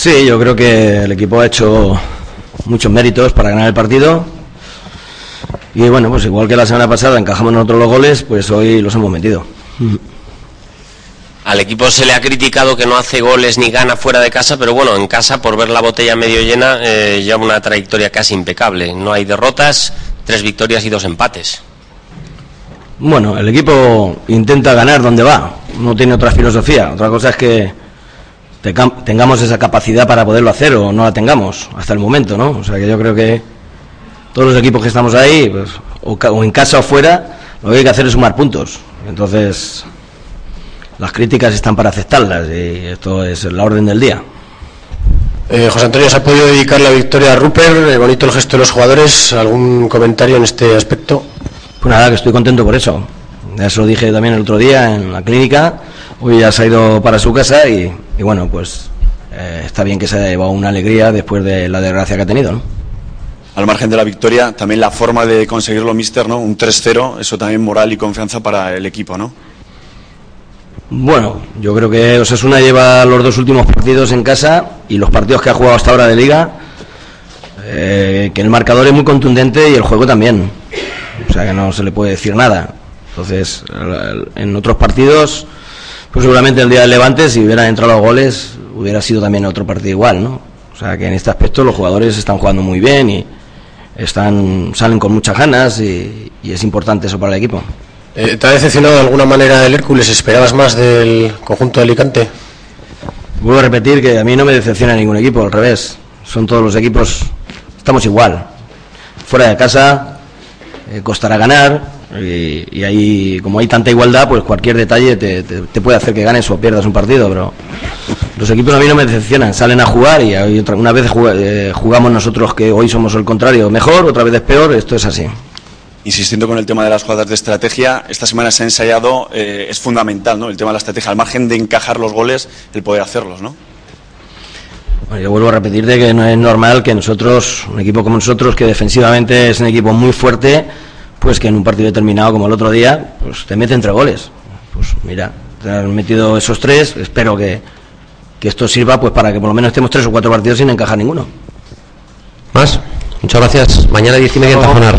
Sí, yo creo que el equipo ha hecho muchos méritos para ganar el partido. Y bueno, pues igual que la semana pasada encajamos nosotros los goles, pues hoy los hemos metido. Al equipo se le ha criticado que no hace goles ni gana fuera de casa, pero bueno, en casa, por ver la botella medio llena, eh, lleva una trayectoria casi impecable. No hay derrotas, tres victorias y dos empates. Bueno, el equipo intenta ganar donde va, no tiene otra filosofía. Otra cosa es que tengamos esa capacidad para poderlo hacer o no la tengamos hasta el momento, ¿no? O sea que yo creo que todos los equipos que estamos ahí, pues, o, o en casa o fuera, lo que hay que hacer es sumar puntos. Entonces, las críticas están para aceptarlas y esto es la orden del día. Eh, José Antonio, ¿se ha podido dedicar la victoria a Rupert? Eh, bonito el gesto de los jugadores. ¿Algún comentario en este aspecto? Pues nada, que estoy contento por eso. Ya se lo dije también el otro día en la clínica. Hoy ya se ha ido para su casa y, y bueno, pues eh, está bien que se haya llevado una alegría después de la desgracia que ha tenido, ¿no? Al margen de la victoria, también la forma de conseguirlo, Mister, ¿no? Un 3-0, eso también moral y confianza para el equipo, ¿no? Bueno, yo creo que Osasuna lleva los dos últimos partidos en casa y los partidos que ha jugado hasta ahora de liga, eh, que el marcador es muy contundente y el juego también. O sea que no se le puede decir nada. Entonces, en otros partidos, pues seguramente el día del Levante, si hubieran entrado los goles, hubiera sido también otro partido igual, ¿no? O sea que en este aspecto los jugadores están jugando muy bien y están salen con muchas ganas y, y es importante eso para el equipo. Eh, ¿Te ha decepcionado de alguna manera el Hércules? ¿Esperabas más del conjunto de Alicante? Vuelvo a repetir que a mí no me decepciona ningún equipo, al revés. Son todos los equipos, estamos igual. Fuera de casa, eh, costará ganar. Y, y ahí, como hay tanta igualdad, pues cualquier detalle te, te- te puede hacer que ganes o pierdas un partido. Pero los equipos a mí no me decepcionan, salen a jugar y hay otra- una vez eh, jugamos nosotros que hoy somos el contrario mejor, otra vez es peor, esto es así. Insistiendo con el tema de las jugadas de estrategia, esta semana se ha ensayado, eh, es fundamental, ¿no? El tema de la estrategia, al margen de encajar los goles, el poder hacerlos, ¿no? Bueno, yo vuelvo a repetir de que no es normal que nosotros, un equipo como nosotros, que defensivamente es un equipo muy fuerte, pues que en un partido determinado como el otro día, pues te mete entre goles. Pues mira, te han metido esos tres, espero que, que esto sirva pues para que por lo menos estemos tres o cuatro partidos sin encajar ninguno. ¿Más? Muchas gracias. Mañana diez y media en Tajonar.